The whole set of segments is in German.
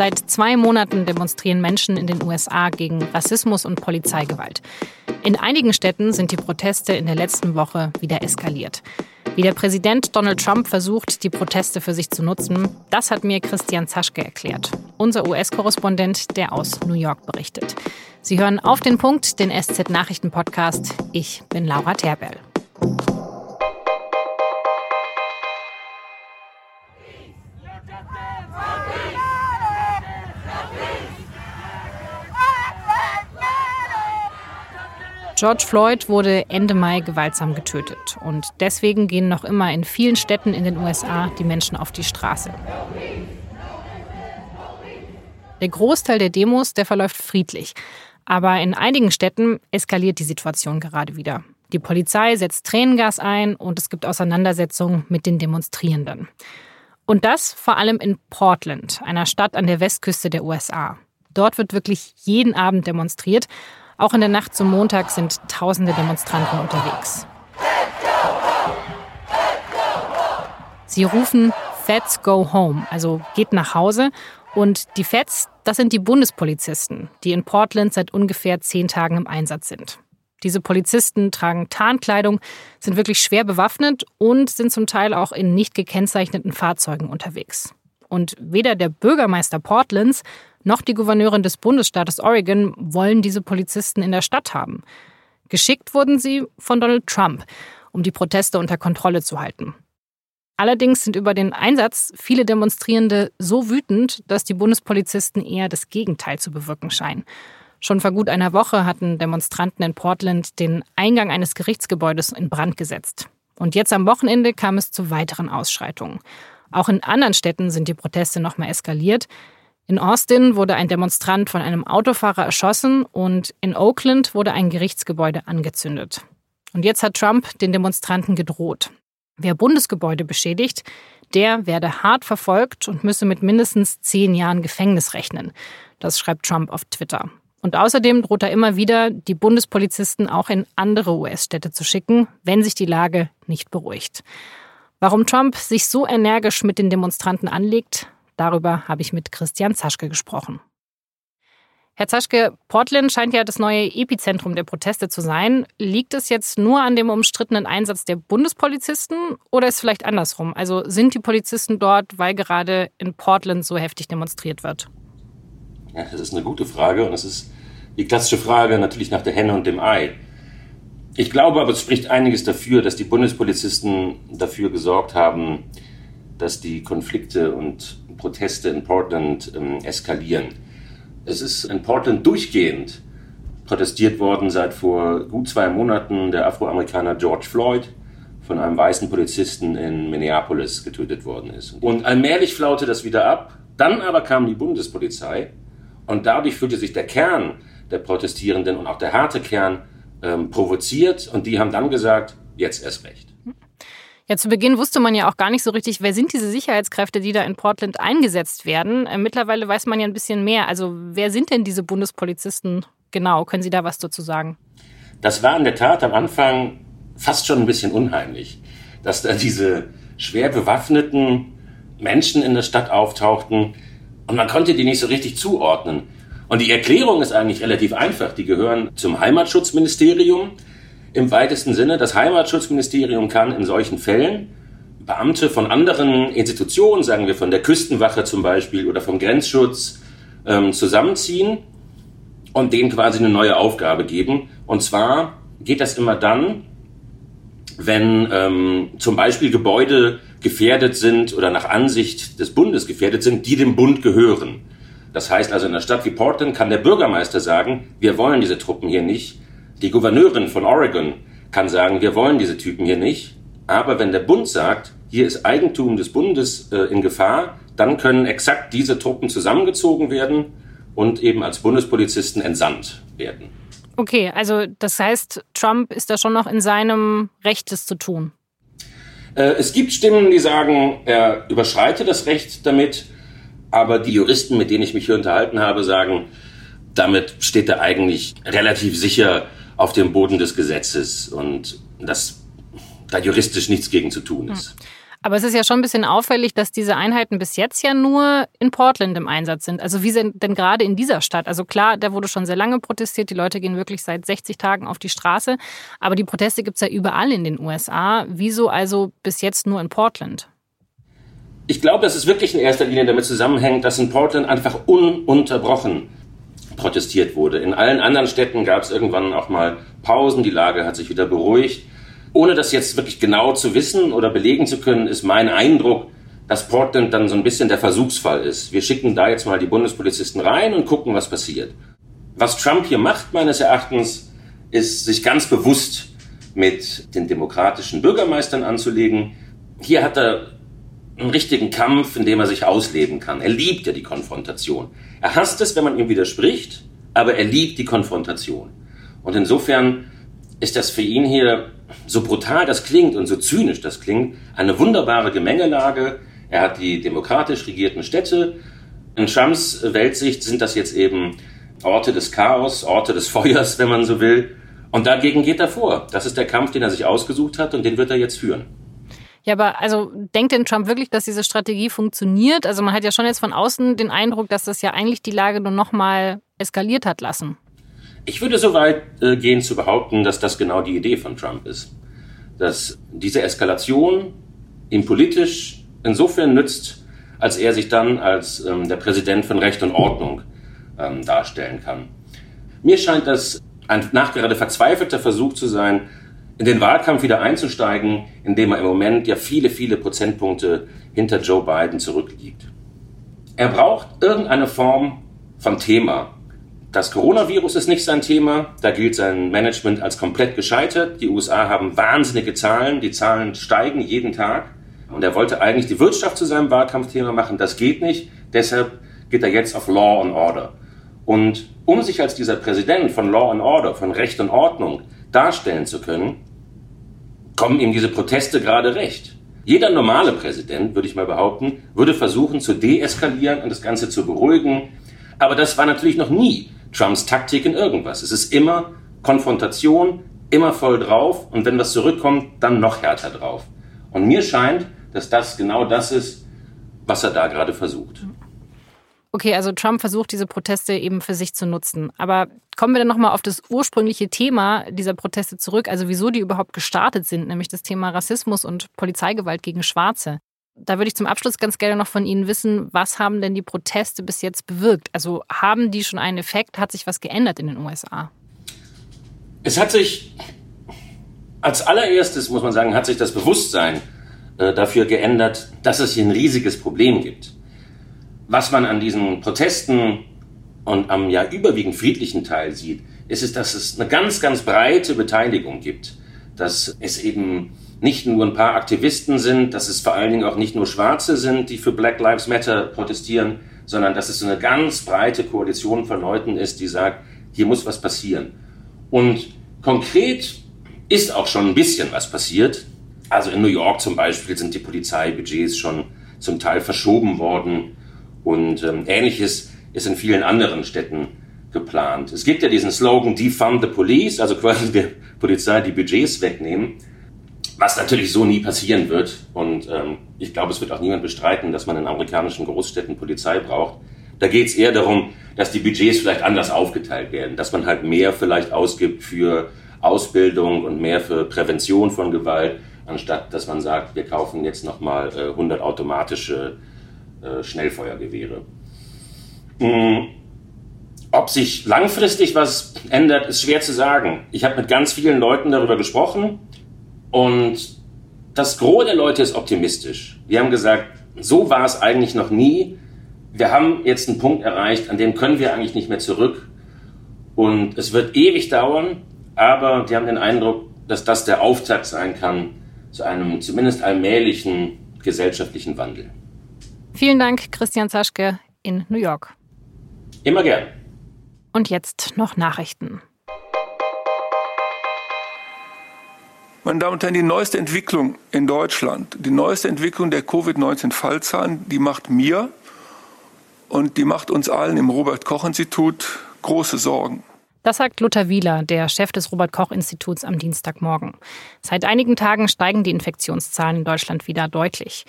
Seit zwei Monaten demonstrieren Menschen in den USA gegen Rassismus und Polizeigewalt. In einigen Städten sind die Proteste in der letzten Woche wieder eskaliert. Wie der Präsident Donald Trump versucht, die Proteste für sich zu nutzen, das hat mir Christian Zaschke erklärt, unser US-Korrespondent, der aus New York berichtet. Sie hören auf den Punkt, den SZ-Nachrichten-Podcast. Ich bin Laura Terbell. George Floyd wurde Ende Mai gewaltsam getötet. Und deswegen gehen noch immer in vielen Städten in den USA die Menschen auf die Straße. Der Großteil der Demos, der verläuft friedlich. Aber in einigen Städten eskaliert die Situation gerade wieder. Die Polizei setzt Tränengas ein und es gibt Auseinandersetzungen mit den Demonstrierenden. Und das vor allem in Portland, einer Stadt an der Westküste der USA. Dort wird wirklich jeden Abend demonstriert auch in der Nacht zum Montag sind tausende Demonstranten unterwegs. Sie rufen Feds go home, also geht nach Hause. Und die Feds, das sind die Bundespolizisten, die in Portland seit ungefähr zehn Tagen im Einsatz sind. Diese Polizisten tragen Tarnkleidung, sind wirklich schwer bewaffnet und sind zum Teil auch in nicht gekennzeichneten Fahrzeugen unterwegs. Und weder der Bürgermeister Portlands noch die Gouverneurin des Bundesstaates Oregon wollen diese Polizisten in der Stadt haben. Geschickt wurden sie von Donald Trump, um die Proteste unter Kontrolle zu halten. Allerdings sind über den Einsatz viele Demonstrierende so wütend, dass die Bundespolizisten eher das Gegenteil zu bewirken scheinen. Schon vor gut einer Woche hatten Demonstranten in Portland den Eingang eines Gerichtsgebäudes in Brand gesetzt. Und jetzt am Wochenende kam es zu weiteren Ausschreitungen. Auch in anderen Städten sind die Proteste nochmal eskaliert. In Austin wurde ein Demonstrant von einem Autofahrer erschossen und in Oakland wurde ein Gerichtsgebäude angezündet. Und jetzt hat Trump den Demonstranten gedroht. Wer Bundesgebäude beschädigt, der werde hart verfolgt und müsse mit mindestens zehn Jahren Gefängnis rechnen. Das schreibt Trump auf Twitter. Und außerdem droht er immer wieder, die Bundespolizisten auch in andere US-Städte zu schicken, wenn sich die Lage nicht beruhigt. Warum Trump sich so energisch mit den Demonstranten anlegt, Darüber habe ich mit Christian Zaschke gesprochen. Herr Zaschke, Portland scheint ja das neue Epizentrum der Proteste zu sein. Liegt es jetzt nur an dem umstrittenen Einsatz der Bundespolizisten oder ist es vielleicht andersrum? Also sind die Polizisten dort, weil gerade in Portland so heftig demonstriert wird? Ja, das ist eine gute Frage und es ist die klassische Frage natürlich nach der Henne und dem Ei. Ich glaube aber, es spricht einiges dafür, dass die Bundespolizisten dafür gesorgt haben, dass die Konflikte und Proteste in Portland ähm, eskalieren. Es ist in Portland durchgehend protestiert worden seit vor gut zwei Monaten der Afroamerikaner George Floyd von einem weißen Polizisten in Minneapolis getötet worden ist. Und allmählich flaute das wieder ab. Dann aber kam die Bundespolizei und dadurch fühlte sich der Kern der Protestierenden und auch der harte Kern ähm, provoziert und die haben dann gesagt, jetzt erst recht. Ja, zu Beginn wusste man ja auch gar nicht so richtig, wer sind diese Sicherheitskräfte, die da in Portland eingesetzt werden. Äh, mittlerweile weiß man ja ein bisschen mehr. Also wer sind denn diese Bundespolizisten genau? Können Sie da was dazu sagen? Das war in der Tat am Anfang fast schon ein bisschen unheimlich, dass da diese schwer bewaffneten Menschen in der Stadt auftauchten und man konnte die nicht so richtig zuordnen. Und die Erklärung ist eigentlich relativ einfach. Die gehören zum Heimatschutzministerium im weitesten Sinne. Das Heimatschutzministerium kann in solchen Fällen Beamte von anderen Institutionen, sagen wir von der Küstenwache zum Beispiel oder vom Grenzschutz, ähm, zusammenziehen und denen quasi eine neue Aufgabe geben. Und zwar geht das immer dann, wenn ähm, zum Beispiel Gebäude gefährdet sind oder nach Ansicht des Bundes gefährdet sind, die dem Bund gehören. Das heißt also in einer Stadt wie Portland kann der Bürgermeister sagen, wir wollen diese Truppen hier nicht, die Gouverneurin von Oregon kann sagen, wir wollen diese Typen hier nicht. Aber wenn der Bund sagt, hier ist Eigentum des Bundes äh, in Gefahr, dann können exakt diese Truppen zusammengezogen werden und eben als Bundespolizisten entsandt werden. Okay, also das heißt, Trump ist da schon noch in seinem Recht, das zu tun. Äh, es gibt Stimmen, die sagen, er überschreite das Recht damit, aber die Juristen, mit denen ich mich hier unterhalten habe, sagen, damit steht er eigentlich relativ sicher auf dem Boden des Gesetzes und dass da juristisch nichts gegen zu tun ist. Aber es ist ja schon ein bisschen auffällig, dass diese Einheiten bis jetzt ja nur in Portland im Einsatz sind. Also wie sind denn gerade in dieser Stadt? Also klar, da wurde schon sehr lange protestiert. Die Leute gehen wirklich seit 60 Tagen auf die Straße. Aber die Proteste gibt es ja überall in den USA. Wieso also bis jetzt nur in Portland? Ich glaube, dass es wirklich in erster Linie damit zusammenhängt, dass in Portland einfach ununterbrochen protestiert wurde. In allen anderen Städten gab es irgendwann auch mal Pausen, die Lage hat sich wieder beruhigt. Ohne das jetzt wirklich genau zu wissen oder belegen zu können, ist mein Eindruck, dass Portland dann so ein bisschen der Versuchsfall ist. Wir schicken da jetzt mal die Bundespolizisten rein und gucken, was passiert. Was Trump hier macht, meines Erachtens, ist sich ganz bewusst mit den demokratischen Bürgermeistern anzulegen. Hier hat er einen richtigen Kampf, in dem er sich ausleben kann. Er liebt ja die Konfrontation. Er hasst es, wenn man ihm widerspricht, aber er liebt die Konfrontation. Und insofern ist das für ihn hier, so brutal das klingt und so zynisch das klingt, eine wunderbare Gemengelage. Er hat die demokratisch regierten Städte. In Trumps Weltsicht sind das jetzt eben Orte des Chaos, Orte des Feuers, wenn man so will. Und dagegen geht er vor. Das ist der Kampf, den er sich ausgesucht hat und den wird er jetzt führen. Ja, aber also denkt denn Trump wirklich, dass diese Strategie funktioniert? Also man hat ja schon jetzt von außen den Eindruck, dass das ja eigentlich die Lage nur noch mal eskaliert hat lassen. Ich würde so weit äh, gehen zu behaupten, dass das genau die Idee von Trump ist. Dass diese Eskalation ihm politisch insofern nützt, als er sich dann als ähm, der Präsident von Recht und Ordnung ähm, darstellen kann. Mir scheint das ein nachgerade verzweifelter Versuch zu sein, in den Wahlkampf wieder einzusteigen, indem er im Moment ja viele, viele Prozentpunkte hinter Joe Biden zurückliegt. Er braucht irgendeine Form von Thema. Das Coronavirus ist nicht sein Thema, da gilt sein Management als komplett gescheitert. Die USA haben wahnsinnige Zahlen, die Zahlen steigen jeden Tag. Und er wollte eigentlich die Wirtschaft zu seinem Wahlkampfthema machen, das geht nicht. Deshalb geht er jetzt auf Law and Order. Und um sich als dieser Präsident von Law and Order, von Recht und Ordnung darstellen zu können, kommen ihm diese Proteste gerade recht. Jeder normale Präsident, würde ich mal behaupten, würde versuchen zu deeskalieren und das Ganze zu beruhigen. Aber das war natürlich noch nie Trumps Taktik in irgendwas. Es ist immer Konfrontation, immer voll drauf und wenn was zurückkommt, dann noch härter drauf. Und mir scheint, dass das genau das ist, was er da gerade versucht. Okay, also Trump versucht diese Proteste eben für sich zu nutzen. Aber kommen wir dann nochmal auf das ursprüngliche Thema dieser Proteste zurück, also wieso die überhaupt gestartet sind, nämlich das Thema Rassismus und Polizeigewalt gegen Schwarze. Da würde ich zum Abschluss ganz gerne noch von Ihnen wissen, was haben denn die Proteste bis jetzt bewirkt? Also haben die schon einen Effekt? Hat sich was geändert in den USA? Es hat sich, als allererstes muss man sagen, hat sich das Bewusstsein äh, dafür geändert, dass es hier ein riesiges Problem gibt was man an diesen Protesten und am ja überwiegend friedlichen Teil sieht, ist es, dass es eine ganz, ganz breite Beteiligung gibt. Dass es eben nicht nur ein paar Aktivisten sind, dass es vor allen Dingen auch nicht nur Schwarze sind, die für Black Lives Matter protestieren, sondern dass es so eine ganz breite Koalition von Leuten ist, die sagt, hier muss was passieren. Und konkret ist auch schon ein bisschen was passiert. Also in New York zum Beispiel sind die Polizeibudgets schon zum Teil verschoben worden. Und ähm, ähnliches ist in vielen anderen Städten geplant. Es gibt ja diesen Slogan Defund the Police, also quasi der Polizei die Budgets wegnehmen, was natürlich so nie passieren wird. Und ähm, ich glaube, es wird auch niemand bestreiten, dass man in amerikanischen Großstädten Polizei braucht. Da geht es eher darum, dass die Budgets vielleicht anders aufgeteilt werden, dass man halt mehr vielleicht ausgibt für Ausbildung und mehr für Prävention von Gewalt, anstatt dass man sagt, wir kaufen jetzt nochmal äh, 100 automatische äh, Schnellfeuergewehre. Mhm. Ob sich langfristig was ändert, ist schwer zu sagen. Ich habe mit ganz vielen Leuten darüber gesprochen und das Gros der Leute ist optimistisch. Wir haben gesagt, so war es eigentlich noch nie. Wir haben jetzt einen Punkt erreicht, an dem können wir eigentlich nicht mehr zurück. Und es wird ewig dauern, aber die haben den Eindruck, dass das der Auftakt sein kann zu einem zumindest allmählichen gesellschaftlichen Wandel. Vielen Dank, Christian Zaschke in New York. Immer gern. Und jetzt noch Nachrichten. Meine Damen und Herren, die neueste Entwicklung in Deutschland, die neueste Entwicklung der Covid-19-Fallzahlen, die macht mir und die macht uns allen im Robert Koch Institut große Sorgen. Das sagt Luther Wieler, der Chef des Robert Koch Instituts am Dienstagmorgen. Seit einigen Tagen steigen die Infektionszahlen in Deutschland wieder deutlich.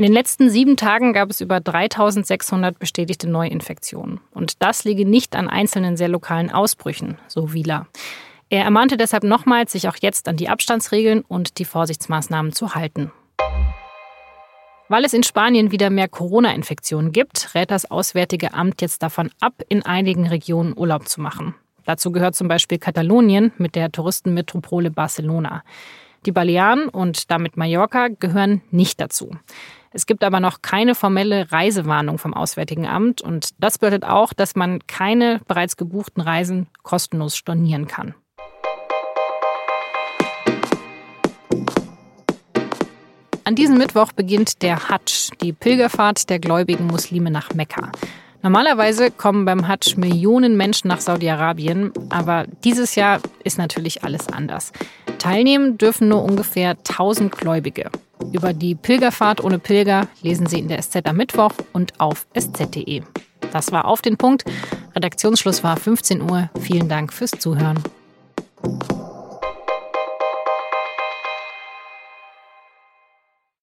In den letzten sieben Tagen gab es über 3600 bestätigte Neuinfektionen. Und das liege nicht an einzelnen sehr lokalen Ausbrüchen, so Wieler. Er ermahnte deshalb nochmals, sich auch jetzt an die Abstandsregeln und die Vorsichtsmaßnahmen zu halten. Weil es in Spanien wieder mehr Corona-Infektionen gibt, rät das Auswärtige Amt jetzt davon ab, in einigen Regionen Urlaub zu machen. Dazu gehört zum Beispiel Katalonien mit der Touristenmetropole Barcelona. Die Balearen und damit Mallorca gehören nicht dazu. Es gibt aber noch keine formelle Reisewarnung vom Auswärtigen Amt und das bedeutet auch, dass man keine bereits gebuchten Reisen kostenlos stornieren kann. An diesem Mittwoch beginnt der Hajj, die Pilgerfahrt der gläubigen Muslime nach Mekka. Normalerweise kommen beim Hajj Millionen Menschen nach Saudi-Arabien, aber dieses Jahr ist natürlich alles anders. Teilnehmen dürfen nur ungefähr 1000 Gläubige. Über die Pilgerfahrt ohne Pilger lesen Sie in der SZ am Mittwoch und auf sz.de. Das war auf den Punkt. Redaktionsschluss war 15 Uhr. Vielen Dank fürs Zuhören.